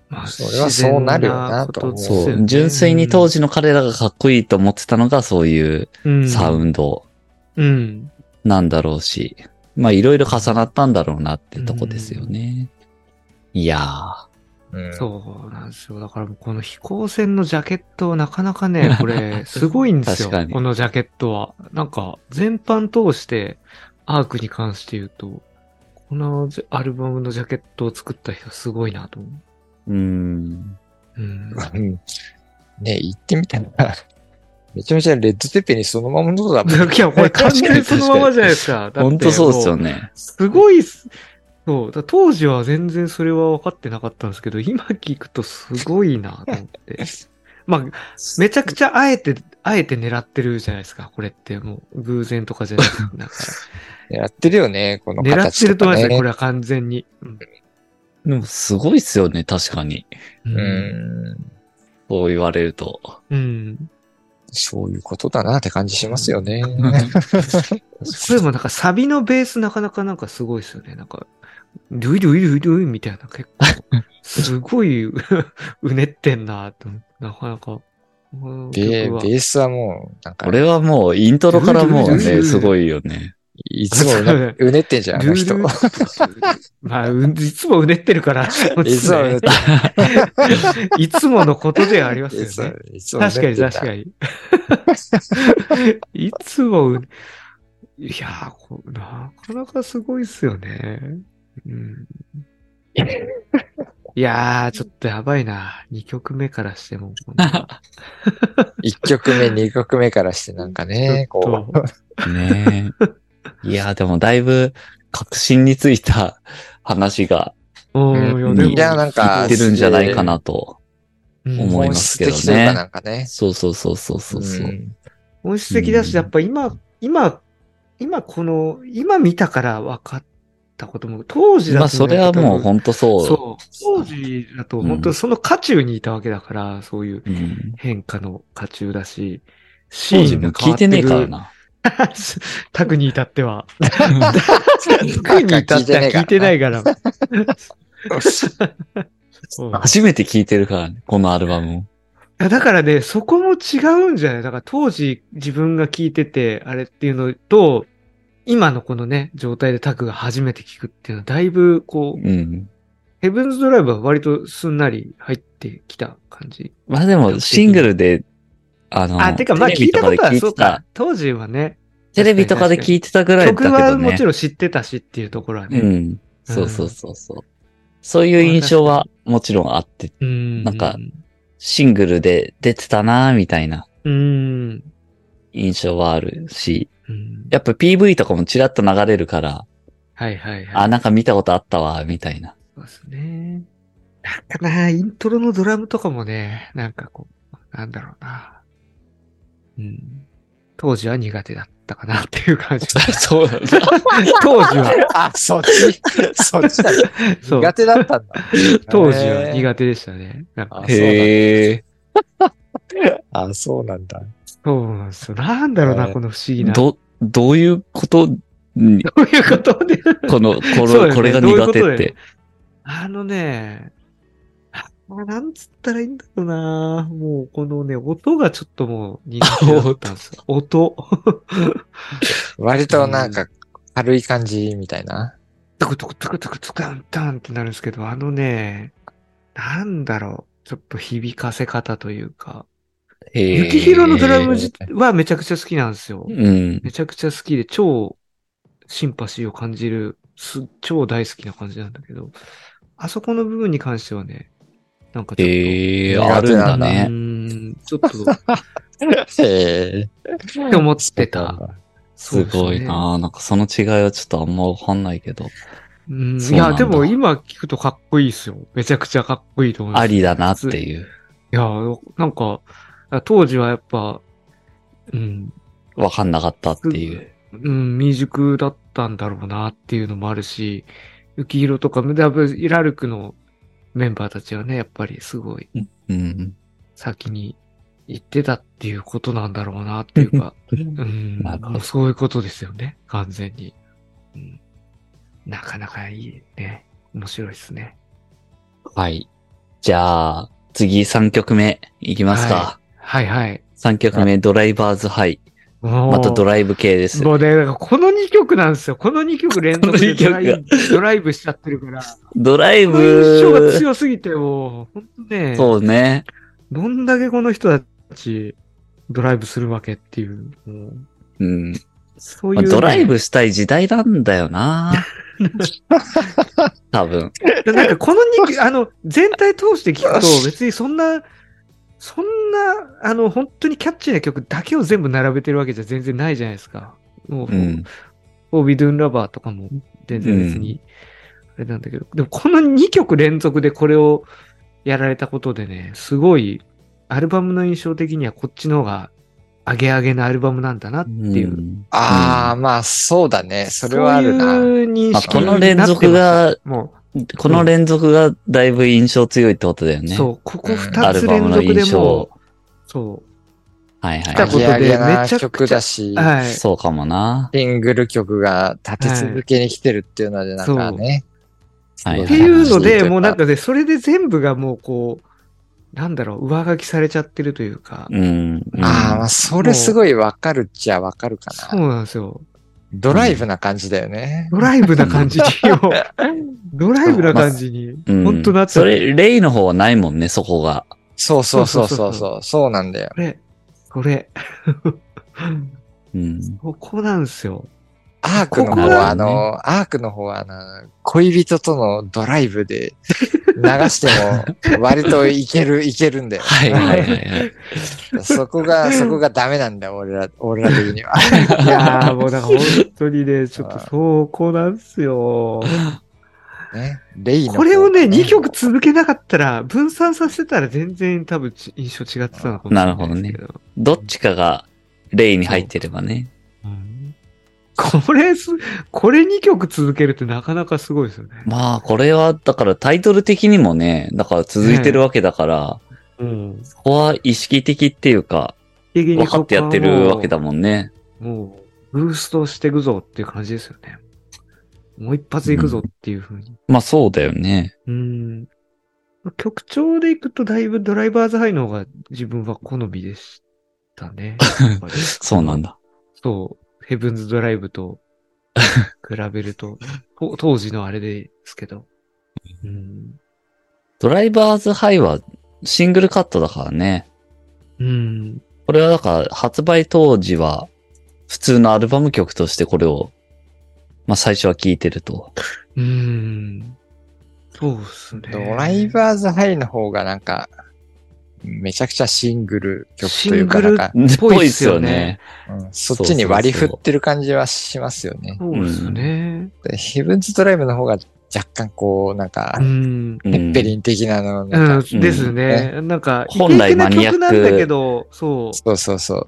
まあそれはそうなるよなと思うそう。純粋に当時の彼らがかっこいいと思ってたのがそういうサウンンドド。うん。なんだろうし、まあいろいろ重なったんだろうなってとこですよね。いやうんそうなんですよ。だからこの飛行船のジャケットなかなかね、これ、すごいんですよ。確かにこのジャケットは。なんか、全般通して、アークに関して言うと、このアルバムのジャケットを作った人すごいなと思ー。うーん。う。うん。うん ね言ってみたら、めちゃめちゃレッドテッペにそのままのだもん。いや、これ完全にそのままじゃないですか。本当そうですよもね。すごいっす。そう。だ当時は全然それは分かってなかったんですけど、今聞くとすごいなと思って。まあ、めちゃくちゃあえて、あえて狙ってるじゃないですか。これってもう偶然とかじゃなくて、なんかやってるよね、この狙ってると思いますね。こね。れは完全に。うんでもすごいっすよね、確かに。う。うんん。そう言われると。うん。そういうことだなって感じしますよね。これもなんかサビのベースなかなかなんかすごいですよね。なんか、ルイルイルイルイみたいな結構、すごいう うねってんなとなかなか。ベベースはもう、なんかこ、れはもうイントロからもうね、すごいよね。いつもうねうねってんじゃん、あの人。まあ、うんいつもうねってるから、いつもうねすねって。いつものことではありますよね。いつもうね確かに確かに。いつもうね、いやーこうなかなかすごいっすよね。うん、いやー、ちょっとやばいな。2曲目からしても。こんな1曲目、2曲目からしてなんかね、ことう。ねえ。いや、でもだいぶ確信についた話がうん、うんいやなんか言ってるんじゃないかなとうん思いますけどね的というかなんかね。そうそうそうそうそうそう。ん本質的だし、うんやっぱ今、今、今この、今見たから分かったことも、当時だと、まあ、それはもう本当そう。そう。当時だと本当にその渦中にいたわけだから、そういううん変化の渦中だし、当時も聞いてねえからな。な。タクに至っては。タクに至っては聞いてないから。初めて聞いてるからね、このアルバムを。いやだからね、そこも違うんじゃない？だから当時自分が聞いてて、あれっていうのと、今のこのね、状態でタクが初めて聞くっていうのは、だいぶこう、うん。ヘブンズドライブは割とすんなり入ってきた感じ。まあでも、シングルで、あの、あ、てかまあ聞いたことはそうか。。当時はね、テレビとかで聞いてたぐらいだけ曲どね。はもちろん知ってたしっていうところはね。うん。そうそうそうそう。そういう印象はもちろんあって、うん。なんかシングルで出てたなみたいなうん。印象はあるし、うん。やっぱ PV とかもちらっと流れるから、はいはいはい。あ、なんか見たことあったわ、みたいな。そうですね。なんかな、イントロのドラムとかもね、なんかこう、なんだろうな。うん。当時は苦手だったかなっていう感じ。そうなんだ。当時は。あ、そっち、そっちだ。苦手だったんだ。当時は苦手でしたね。なんかあへえ。あ、そうなんだ。そうなんですよ。なんだろうな、えーこの不思議な。ど、どういうこと？に、どういうことで？この、この、そうだよねこれが苦手って。あのね、あなんつったらいいんだろうな。もうこのね、音がちょっともう苦手だったんですよ。音。割となんか軽い感じみたいな。トクトクトクトクトクタンタンってなるんですけど、あのね、なんだろう。ちょっと響かせ方というか。雪広のドラム自はめちゃくちゃ好きなんですよ。うん。めちゃくちゃ好きで、超シンパシーを感じる、す超大好きな感じなんだけど、あそこの部分に関してはね、なんかちょっと、へえ、苦手あるんだうね。ちょっと、へえ。って思ってた。すごいななんかその違いはちょっとあんまわかんないけど、うん、いや、でも今聞くとかっこいいですよ。めちゃくちゃかっこいいと思います。ありだなっていう。いや、なんか、当時はやっぱ、うん、わかんなかったっていう。うん、未熟だったんだろうなっていうのもあるし、雪広とか、だぶイラルクのメンバーたちはね、やっぱりすごいうん。先に行ってたっていうことなんだろうなっていうか、うん、そういうことですよね、完全に。うん、なかなかいいね。面白いですね。はい。じゃあ、次3曲目いきますか。はいはい。3曲目、ドライバーズハイ。ままたドライブ系です。もうね、この2曲なんですよ。この2曲連続でドライドライブしちゃってるから。ドライこの印象がブ、強すぎて、もう、ほんとね、そうね。どんだけこの人たちドライブするわけっていう、もううん。そういうね、まあドライブしたい時代なんだよな 多分。でなんかこの2曲、あの、全体通して聞くと別にそんな、そんな、あの、本当にキャッチーな曲だけを全部並べてるわけじゃ全然ないじゃないですか。もう、うん。フォービドゥンラバーとかも全然別に、あれなんだけど、でもこの2曲連続でこれをやられたことでね、すごい、アルバムの印象的にはこっちの方が、上げ上げなアルバムなんだなっていう。うんああ、まあそうだね。それはあるな。そういう認まあ、識にこの連続が、もこの連続がだいぶ印象強いってことだよう、ね。そう、ここうん2つアルバムの連続で印象もう、そう、はい来たはい。ことでめちゃくちゃ曲だし、はい。そうかもな。シングル曲が立て続けに来てるっていうので、なんかね。はいっていうので、もうなんかね、それで全部がもうこう、なんだろう、上書きされちゃってるというか。うん。うんああ、まあ、それすごいわかるっちゃわかるかそうな。なんですよ。ドライブな感じだよね。ドライブな感じにも、ドライブな感じに、うん本当なっちゃそうれ、レイの方はないもんね、そこが。そうそうそうそそうそうそううそう。そうなんだよ。これ、これ。うん。ここなんですよ。アークの方は、あの、アークの方は、あの、恋人とのドライブで流しても、割といける、いけるんだよ。はいはいはいはい。そこが、そこがダメなんだよ、俺ら、俺ら的には。いやー もうだから本当にね、ちょっとそうこうなんですよ。ね。レイの方これをね、2曲続けなかったら、分散させたら全然多分ち印象違ってたのかもしれないですけど。どっちかがレイに入ってればね。うんこれす、これ2曲続けるってなかなかすごいですよね。まあ、これは、だからタイトル的にもね、だから続いてるわけだから、うん。そこは意識的っていうか、分かってやってるわけだもんね。もう、ブーストしていくぞっていう感じですよね。もう一発いくぞっていう風に。まあそうだよね。うん。曲調でいくとだいぶドライバーズハイの方が自分は好みでしたね。そうなんだ。そう。ヘブンズドライブと比べると、と当時のあれですけど。うん。ドライバーズハイはシングルカットだからね。うん。これはだから発売当時は普通のアルバム曲としてこれを、まあ最初は聴いてると。うん。そうっすね。ドライバーズハイの方がなんか、めちゃくちゃシングル曲というか、シングルなんか、ぽいっすよね。うんそっちに割り振ってる感じはしますよね。そうっすね。でヘブンズドライブの方が若干こう、なんかペッペリン的なの、うなんか、ん、ですね。なんか、本来マニアック曲なんだけど、そう。そうそうそう。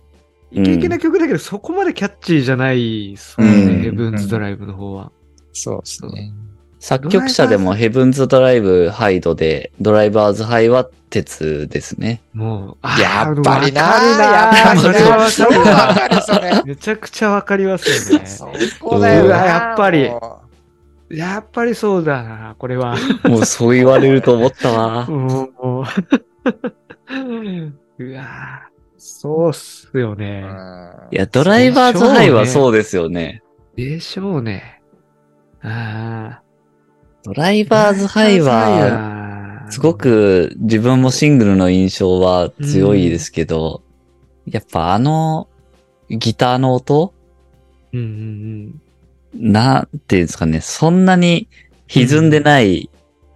イケイケな曲だけど、そこまでキャッチーじゃないっすもんね、うんヘブンズドライブの方は。そうですね。作曲者でもヘブンズドライブハイドで、ドライバーズハイは鉄ですね。もう、あやっぱりなやっぱりそれはわそれはわかる、それ。めちゃくちゃわかりますよね。そこだよな。やっぱりもやっぱりそうだな、これは。もうそう言われると思ったわ。もう、もううわそうっすようね。いや、ドライバーズハイはそうですよね。でしょうね。ああ。ドライバーズハイは、はすご、く自分もシングルの印象は強いですけど、やっぱあのギターの音うんうんなんていうんですかね、そんなに歪んでない、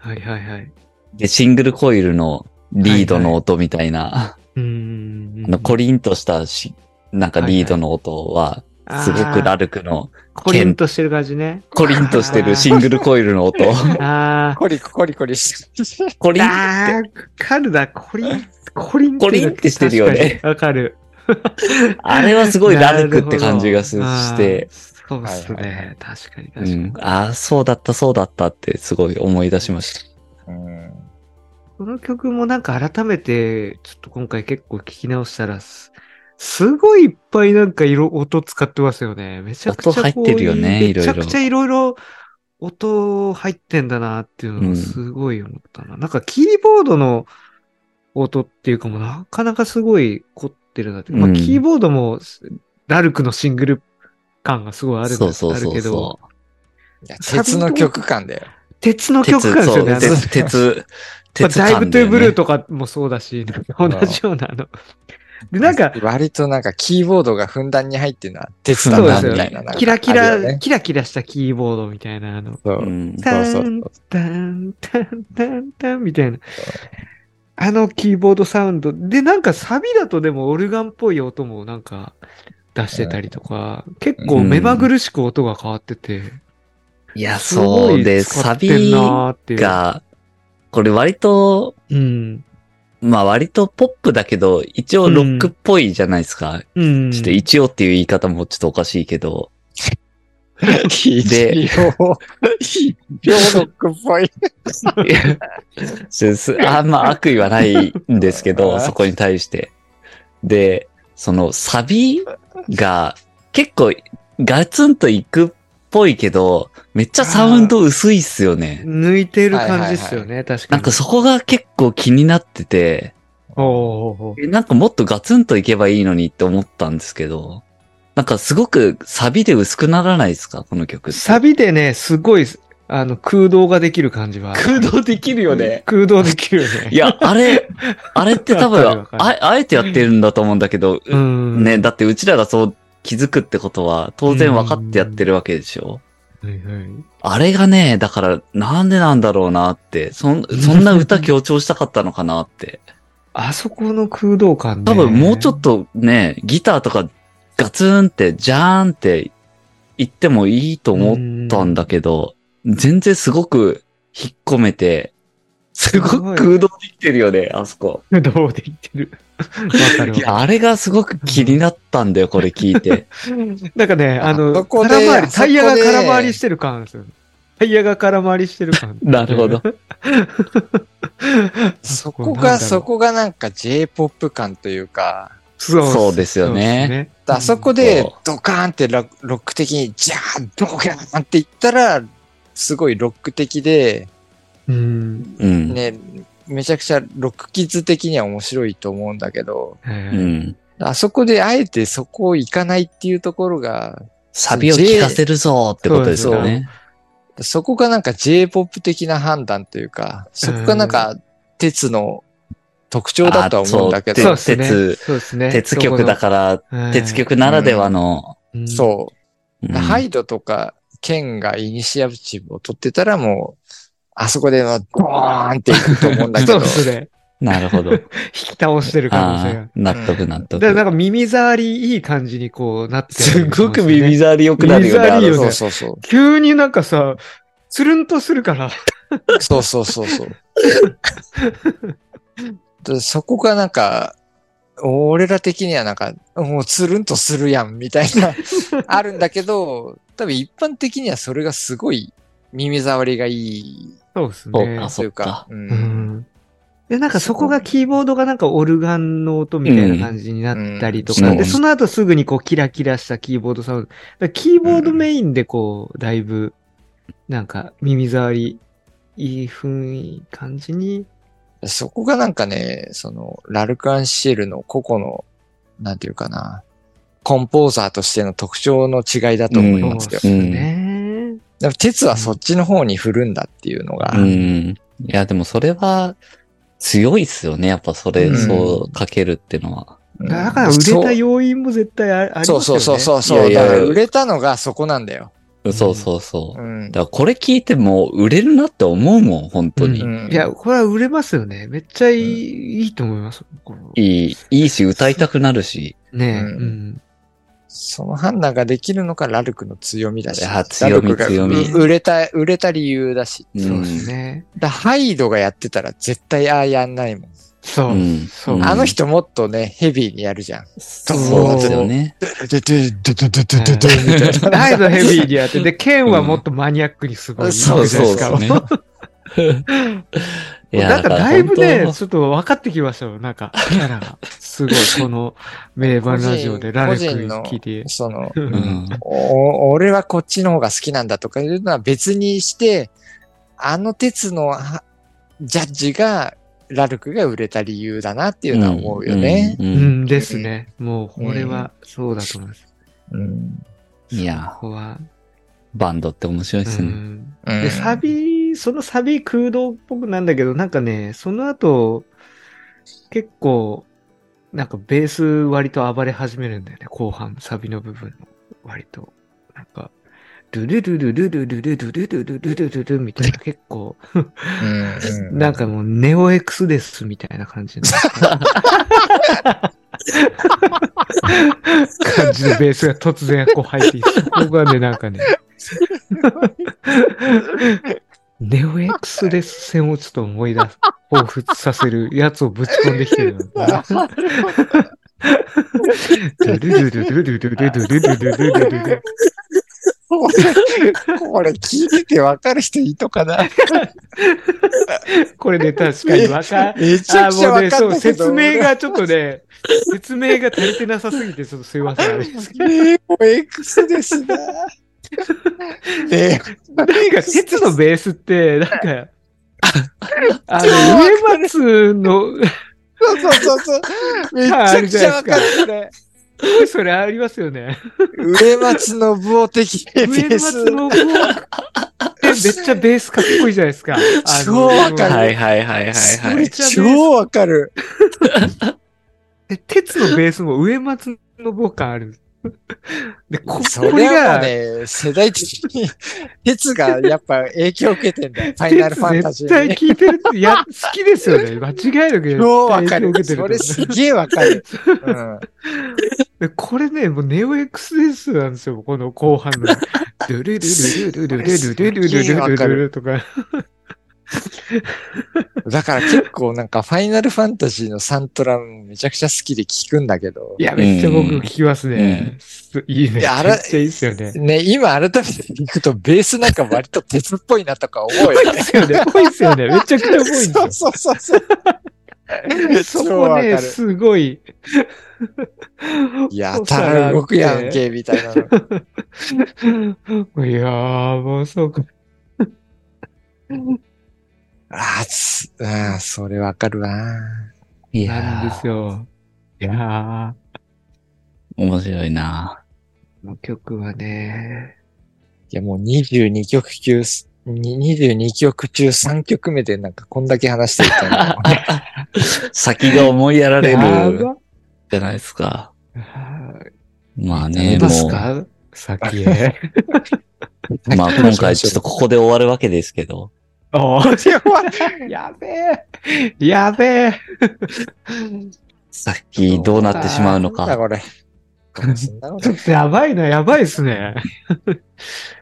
うん。はいはいはい。で、シングルコイルのリードの音みたいな、うんうんうん。あの、コリンとしたし、なんかリードの音は、すごくラルクの、コリンとしてる感じね。コリンとしてるシングルコイルの音。ああ。コリコリコリしてる。コリンっああ、カルだ、コリン、コリンコリンってしてるよねわかる。て、あれはすごいラルクって感じがして、そうっすはいはいはね。確かにう確かに。ん、ああ、そうだった、そうだったってすごい思い出しました。うんこの曲もなんか改めて、ちょっと今回結構聞き直したら、すすごいいっぱいなんか色、音使ってますよね。めちゃくちゃこう音入ってるよねめいろいろちゃくちゃいろいろ音入ってんだなっていうのをうんすごい思ったな。なんかキーボードの音っていうかもうなかなかすごい凝ってるなって。まあうんキーボードもラルクのシングル感がすごいあるんだそうそうそうあるけどそ、いや鉄の曲感だよ。鉄のう。曲感ですよね。あの鉄、鉄、まあ、鉄ダイブトゥーブルーと。とかもそうだし、同じようなあの。で、なんか、割となんかキーボードがふんだんに入ってるのは鉄だそうですよねなみたいな。キラキラ、キラキラしたキーボードみたいな、あの、そうう。ん。タそうそうン、タン、タン、タン、タンみたいな。あのキーボードサウンド。で、なんかサビだとでもオルガンっぽい音もなんか出してたりとか、結構目まぐるしく音が変わってて。いや、そうで、サ使ってんビなーっていう。が、これ割と、うん。まあ割とポップだけど、一応ロックっぽいじゃないですか。うん。ちょっと一応っていう言い方もちょっとおかしいけど。一応、一応ロックっぽい。あんま悪意はないんですけど、そこに対して。で、そのサビが結構ガツンといくっぽいけど、めっちゃサウンド薄いっすよね。抜いてる感じっすよね、確かに。なんかそこが結構気になってて、なんかもっとガツンといけばいいのにって思ったんですけど、なんかすごくサビで薄くならないですかこの曲って。サビでね、すごい、あの、空洞ができる感じは。空洞できるよね。空洞できるよね。いや、あれ、あれって多分あ、あえてやってるんだと思うんだけど、うん。ね、だってうちらがそう気づくってことは、当然分かってやってるわけでしょ？はいはい。あれがね、だから、なんでなんだろうなって、そん、そんな歌強調したかったのかなって。あそこの空洞感ね。多分もうちょっとね、ギターとかガツンって、ジャーンって言ってもいいと思ったんだけど、全然すごく引っ込めて、すごく空洞できてるよね、あそこ。空洞できてる。わかるわいや、あれがすごく気になったんだよ、これ聞いて。なんかね、ああの、そこで空回り、タイヤが空回りしてる感ですよね。タイヤが空回りしてる感。なるほど。そこが、そこがなんか J-POP 感というか、そうそうですよねあそこそでうドカーンってロロック的に、じゃードカーンって言ったら、すごいロック的で、うん。うん。ね、めちゃくちゃロックキッズ的には面白いと思うんだけど、えーうん。あそこであえてそこを行かないっていうところが、サビを聞かせるぞってことですよね。そこがなんか J-POP 的な判断というか、そこがなんか鉄の特徴だとは思うんだけど、あそう。鉄そうですね。鉄曲だから、ら鉄曲ならではの、うんそう。うんハイドとか、ケンがイニシアチブを取ってたらもう、あそこでもうドーンっていくと思うんだけどそう、ですね。なるほど。引き倒してる可能性が。納得納得。だからなんか耳障りいい感じにこうなってるすごく耳障り良くなるよね。耳障りよねそうそうそう。急になんかさ、つるんとするから。そうそうそうそう。でそこがなんか、俺ら的にはなんか、もうつるんとするやん、みたいな、あるんだけど、多分一般的にはそれがすごい耳障りがいいそうですねそうか。うか、う。うんん。で、なんかそこがキーボードがなんかオルガンの音みたいな感じになったりとか、うんで、その後すぐにこうキラキラしたキーボードサウンド。キーボードメインでこう、だいぶ、なんか耳障り、いい雰囲気感じに。そこがなんかね、その、ラルク・アンシエルの個々の、なんていうかな、コンポーザーとしての特徴の違いだと思いますよ。そうですね。でも鉄はそっちの方に振るんだっていうのが、うん。いや、でもそれは強いっすよね。やっぱそれ、うんそうかけるってのは。うんだから売れた要因も絶対あありますよね。そうそうそうそうそう。いやいやだから売れたのがそこなんだよ。そうそうそう。うんだからこれ聞いても売れるなって思うもん、本当に。うんいや、これは売れますよね。めっちゃいい,、いいと思います。いい、いいし、歌いたくなるし。ねえ、うんうん。その判断ができるのがラルクの強みだし。強みラルクが強みう売れた、売れた理由だし。うんそうですね。だハイドがやってたら絶対ああやんないもん。そう。うんそう。うんあの人もっとね、ヘビーにやるじゃん。そうですよね。で、で、で、で、で、で、で、で、みたいな。だいぶヘビーにやって、で、ケンはもっとマニアックにすごい。そうそうなんかだいぶね、ちょっと分かってきましたよ。なんか、キャラが。すごい、この名盤ラジオでラルク個人の聞いて。その、当うんお俺はこっちの方が好きなんだとかいうのは別にして、あの鉄のはジャッジが、ラルクが売れた理由だなっていうのは思うよね。うんううんんですね。もう、これはそうだと思います。うん。いやこ、こは。バンドって面白いですね。で、サビ、そのサビ空洞っぽくなんだけど、なんかね、その後、結構、なんかベース割と暴れ始めるんだよね、後半、サビの部分の割と。なんか、ルルルルルルルルルルルルルルルルルみたいな結構、なんかもうネオエクスですみたいな感じの感じのベースが突然こう入ってきて、そこがね、なんかね、ネオエクスレス戦をちょっと思い出す、彷彿させるやつをぶち込んできてるよね。ルルルルルルルルルルルルルルルルこれ聞いててわかる人いいとかな。これね、確かにわかん、めちゃあ、くちゃか。説明がちょっとね、説明が足りてなさすぎて、ちょっとすいません。ネオ X ですな。ねなんか、鉄のベースって、なんか、あの、植松の、そうそうそうそう。めっちゃくちゃわかる、それ。それありますよね。上松信夫的ベ上松ース。の棒。めっちゃベースかっこいいじゃないですか。超わかるはいはいはいはいはい。めっちゃベース超わかる。で鉄のベースも上松の棒感ある。で、これが、ね、世代的に、鉄がやっぱ影響を受けてんだよ。ファイナルファンタジ絶対。聞いてるって、いや、好きですよね。間違いなく超わかる影響を受。けてるそれすげえわかる。うん。でこれね、もうネオ XS なんですよ、この後半の。ルルルルルルルルルルルルルルルルとか。だから結構なんかファイナルファンタジーのサントラめちゃくちゃ好きで聞くんだけどい。や、めっちゃ僕聞きますね。いいね。いやあれめっちゃいいっすよね。ね、今改めて聞くとベースなんか割と鉄っぽいなとか思うよね。ですよね。ぽいっすよね。めちゃくちゃぽいんですよ。そうそうそうそこね、すごい。やたら動くやんけ、みたいなの。いやー、もうそうか。あーつあー、それわかるわ。いなんやですよ。いや面白いな。この曲はね、いや、もう22曲中、に22曲中3曲目でなんかこんだけ話してるから、先が思いやられるじゃないですか。あまあーね、もか先へ。う、まあ今回ちょっとここで終わるわけですけど。おー やべえ。やべえ。さっきどうなってしまうのか。これ。ちょっとやばいな、やばいっすね。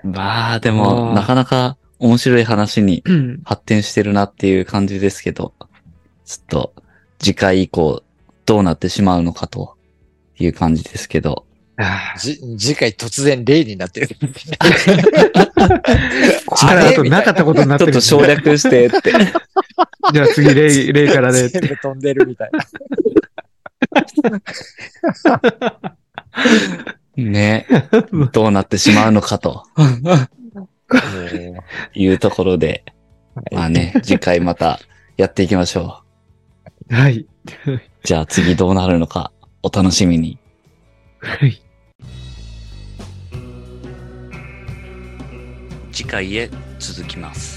まあであも、ーなかなか面白い話にうん発展してるなっていう感じですけど、ちょっと次回以降どうなってしまうのかという感じですけど。あじ、次回突然例になってる。ー力だとなかったことになってる。ちょっと省略してって。じゃあ次、レイ、レイからで。全部飛んでるみたいな。ね。どうなってしまうのかというところで、まあね、次回またやっていきましょはい。う。じゃあ次どうなるのかお楽しみに。はい。次回へ続きます。